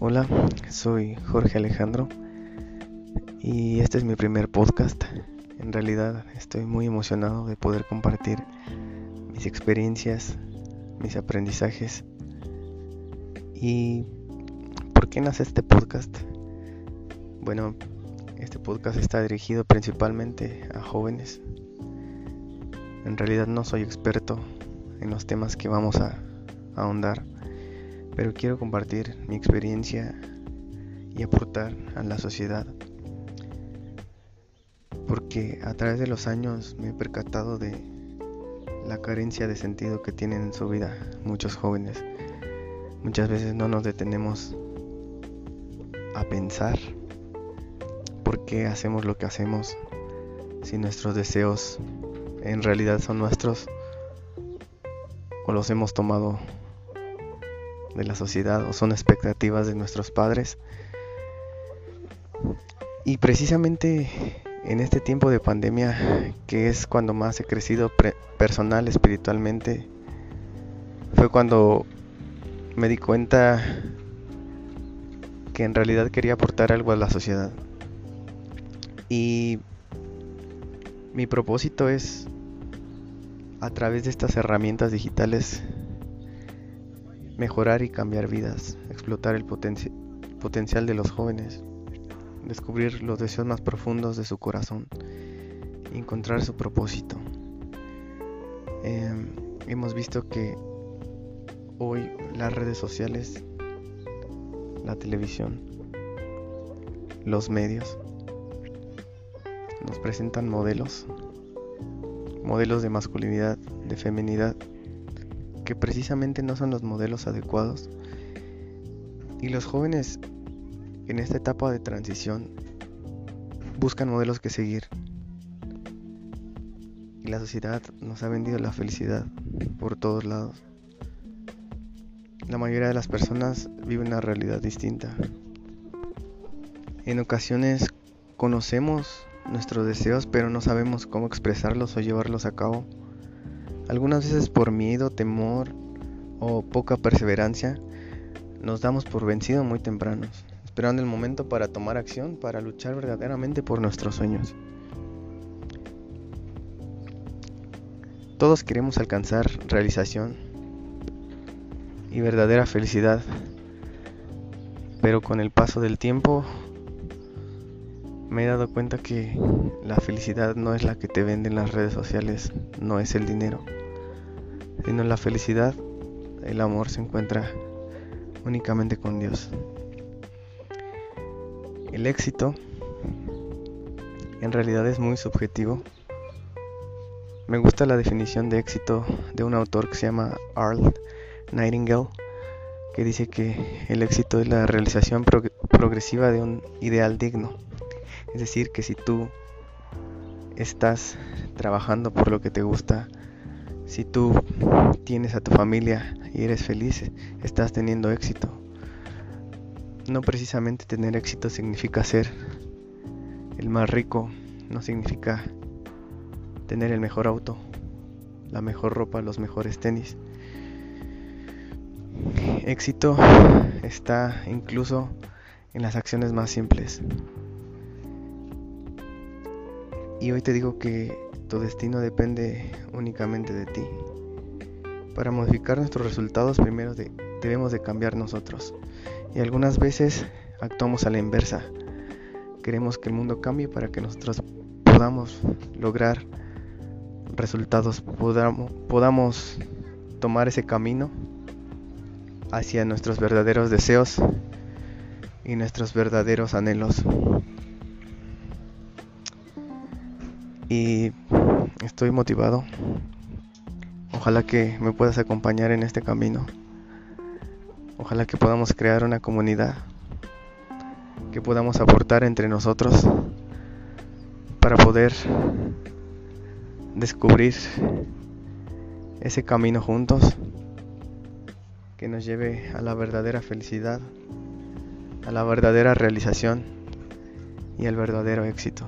Hola, soy Jorge Alejandro y este es mi primer podcast. En realidad estoy muy emocionado de poder compartir mis experiencias, mis aprendizajes y ¿por qué nace este podcast? Bueno, este podcast está dirigido principalmente a jóvenes. En realidad no soy experto en los temas que vamos a ahondar pero quiero compartir mi experiencia y aportar a la sociedad. Porque a través de los años me he percatado de la carencia de sentido que tienen en su vida muchos jóvenes. Muchas veces no nos detenemos a pensar por qué hacemos lo que hacemos si nuestros deseos en realidad son nuestros o los hemos tomado de la sociedad o son expectativas de nuestros padres. Y precisamente en este tiempo de pandemia, que es cuando más he crecido personal, espiritualmente, fue cuando me di cuenta que en realidad quería aportar algo a la sociedad. Y mi propósito es, a través de estas herramientas digitales, mejorar y cambiar vidas, explotar el potencial de los jóvenes, descubrir los deseos más profundos de su corazón encontrar su propósito. Em, hemos visto que hoy las redes sociales, la televisión, los medios nos presentan modelos, modelos de masculinidad, de feminidad, que precisamente no son los modelos adecuados. Y los jóvenes en esta etapa de transición buscan modelos que seguir. Y la sociedad nos ha vendido la felicidad por todos lados. La mayoría de las personas viven una realidad distinta. En ocasiones conocemos nuestros deseos pero no sabemos cómo expresarlos o llevarlos a cabo. Algunas veces por miedo, temor o poca perseverancia, nos damos por vencido muy tempranos, esperando el momento para tomar acción, para luchar verdaderamente por nuestros sueños. Todos queremos alcanzar realización y verdadera felicidad, pero con el paso del tiempo me he dado cuenta que la felicidad no es la que te venden las redes sociales, no es el dinero sino la felicidad, el amor se encuentra únicamente con Dios. El éxito en realidad es muy subjetivo. Me gusta la definición de éxito de un autor que se llama Arl Nightingale, que dice que el éxito es la realización progresiva de un ideal digno. Es decir, que si tú estás trabajando por lo que te gusta, si tú tienes a tu familia y eres feliz, estás teniendo éxito. No precisamente tener éxito significa ser el más rico, no significa tener el mejor auto, la mejor ropa, los mejores tenis. Éxito está incluso en las acciones más simples. Y hoy te digo que tu destino depende únicamente de ti. Para modificar nuestros resultados primero debemos de cambiar nosotros. Y algunas veces actuamos a la inversa. Queremos que el mundo cambie para que nosotros podamos lograr resultados, podamos, podamos tomar ese camino hacia nuestros verdaderos deseos y nuestros verdaderos anhelos. Y estoy motivado. Ojalá que me puedas acompañar en este camino. Ojalá que podamos crear una comunidad, que podamos aportar entre nosotros para poder descubrir ese camino juntos que nos lleve a la verdadera felicidad, a la verdadera realización y al verdadero éxito.